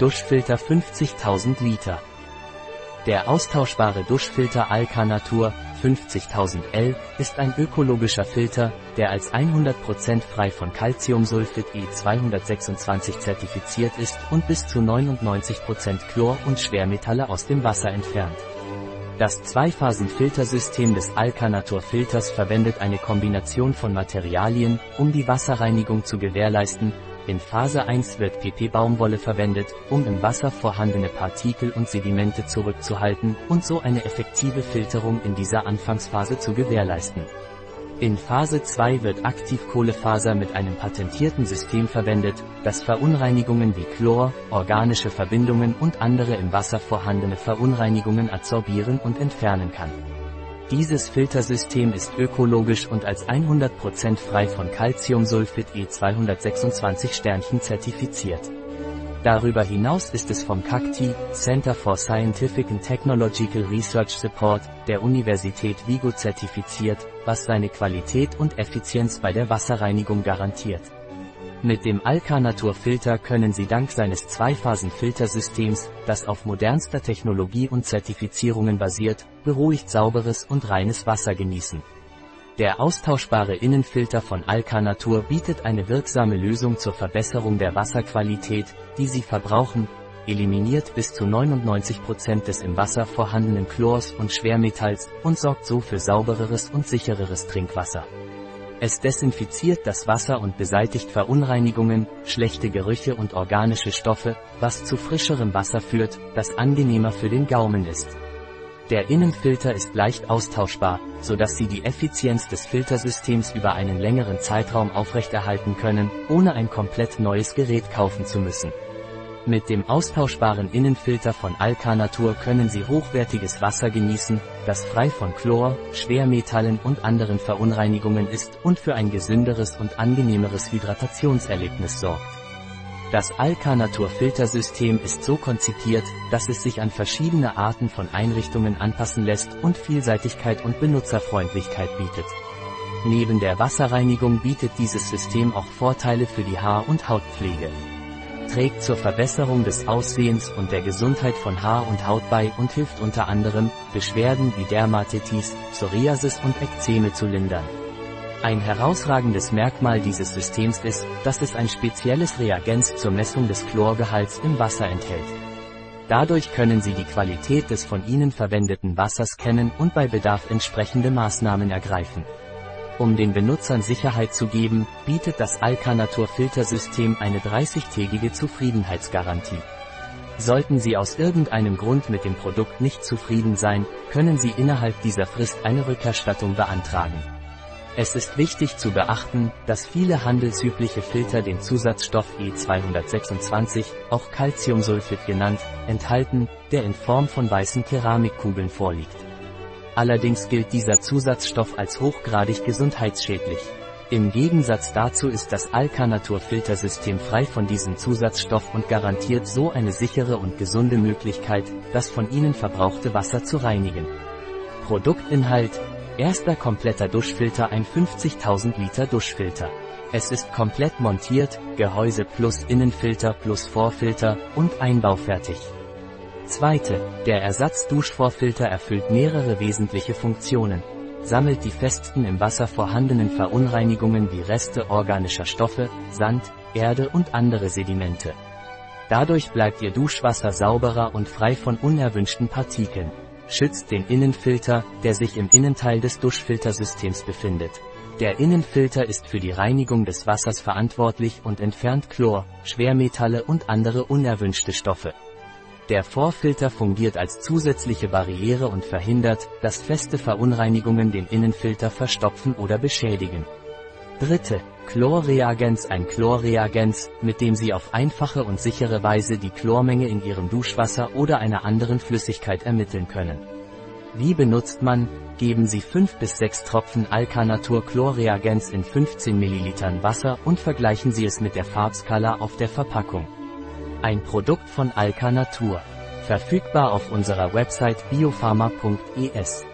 Duschfilter 50.000 Liter. Der austauschbare Duschfilter Alcanatur 50.000 L ist ein ökologischer Filter, der als 100% frei von Calciumsulfid E226 zertifiziert ist und bis zu 99% Chlor und Schwermetalle aus dem Wasser entfernt. Das Zweiphasen-Filtersystem des Alcanatur-Filters verwendet eine Kombination von Materialien, um die Wasserreinigung zu gewährleisten. In Phase 1 wird PP-Baumwolle verwendet, um im Wasser vorhandene Partikel und Sedimente zurückzuhalten und so eine effektive Filterung in dieser Anfangsphase zu gewährleisten. In Phase 2 wird Aktivkohlefaser mit einem patentierten System verwendet, das Verunreinigungen wie Chlor, organische Verbindungen und andere im Wasser vorhandene Verunreinigungen adsorbieren und entfernen kann. Dieses Filtersystem ist ökologisch und als 100% frei von Calciumsulfid E226 Sternchen zertifiziert. Darüber hinaus ist es vom CACTI, Center for Scientific and Technological Research Support, der Universität Vigo zertifiziert, was seine Qualität und Effizienz bei der Wasserreinigung garantiert. Mit dem Alcanatur-Filter können Sie dank seines Zweiphasen-Filtersystems, das auf modernster Technologie und Zertifizierungen basiert, beruhigt sauberes und reines Wasser genießen. Der austauschbare Innenfilter von Alcanatur bietet eine wirksame Lösung zur Verbesserung der Wasserqualität, die Sie verbrauchen, eliminiert bis zu 99% des im Wasser vorhandenen Chlors und Schwermetalls und sorgt so für saubereres und sichereres Trinkwasser. Es desinfiziert das Wasser und beseitigt Verunreinigungen, schlechte Gerüche und organische Stoffe, was zu frischerem Wasser führt, das angenehmer für den Gaumen ist. Der Innenfilter ist leicht austauschbar, so dass Sie die Effizienz des Filtersystems über einen längeren Zeitraum aufrechterhalten können, ohne ein komplett neues Gerät kaufen zu müssen. Mit dem austauschbaren Innenfilter von Alcanatur können Sie hochwertiges Wasser genießen, das frei von Chlor, Schwermetallen und anderen Verunreinigungen ist und für ein gesünderes und angenehmeres Hydratationserlebnis sorgt. Das Alcanatur-Filtersystem ist so konzipiert, dass es sich an verschiedene Arten von Einrichtungen anpassen lässt und Vielseitigkeit und Benutzerfreundlichkeit bietet. Neben der Wasserreinigung bietet dieses System auch Vorteile für die Haar- und Hautpflege. Trägt zur Verbesserung des Aussehens und der Gesundheit von Haar und Haut bei und hilft unter anderem, Beschwerden wie Dermatitis, Psoriasis und Ekzeme zu lindern. Ein herausragendes Merkmal dieses Systems ist, dass es ein spezielles Reagenz zur Messung des Chlorgehalts im Wasser enthält. Dadurch können Sie die Qualität des von Ihnen verwendeten Wassers kennen und bei Bedarf entsprechende Maßnahmen ergreifen. Um den Benutzern Sicherheit zu geben, bietet das Alcanatur Filtersystem eine 30-tägige Zufriedenheitsgarantie. Sollten Sie aus irgendeinem Grund mit dem Produkt nicht zufrieden sein, können Sie innerhalb dieser Frist eine Rückerstattung beantragen. Es ist wichtig zu beachten, dass viele handelsübliche Filter den Zusatzstoff E226, auch Calciumsulfid genannt, enthalten, der in Form von weißen Keramikkugeln vorliegt. Allerdings gilt dieser Zusatzstoff als hochgradig gesundheitsschädlich. Im Gegensatz dazu ist das Alcanatur-Filtersystem frei von diesem Zusatzstoff und garantiert so eine sichere und gesunde Möglichkeit, das von Ihnen verbrauchte Wasser zu reinigen. Produktinhalt Erster kompletter Duschfilter ein 50.000 Liter Duschfilter. Es ist komplett montiert, Gehäuse plus Innenfilter plus Vorfilter und einbaufertig. Zweite, der Ersatz-Duschvorfilter erfüllt mehrere wesentliche Funktionen. Sammelt die festen im Wasser vorhandenen Verunreinigungen wie Reste organischer Stoffe, Sand, Erde und andere Sedimente. Dadurch bleibt Ihr Duschwasser sauberer und frei von unerwünschten Partikeln schützt den Innenfilter, der sich im Innenteil des Duschfiltersystems befindet. Der Innenfilter ist für die Reinigung des Wassers verantwortlich und entfernt Chlor, Schwermetalle und andere unerwünschte Stoffe. Der Vorfilter fungiert als zusätzliche Barriere und verhindert, dass feste Verunreinigungen den Innenfilter verstopfen oder beschädigen. Dritte, Chlorreagenz Ein Chlorreagenz, mit dem Sie auf einfache und sichere Weise die Chlormenge in Ihrem Duschwasser oder einer anderen Flüssigkeit ermitteln können. Wie benutzt man? Geben Sie 5 bis 6 Tropfen Alkanatur Chlorreagenz in 15 ml Wasser und vergleichen Sie es mit der Farbskala auf der Verpackung. Ein Produkt von Alkanatur. Verfügbar auf unserer Website biopharma.es.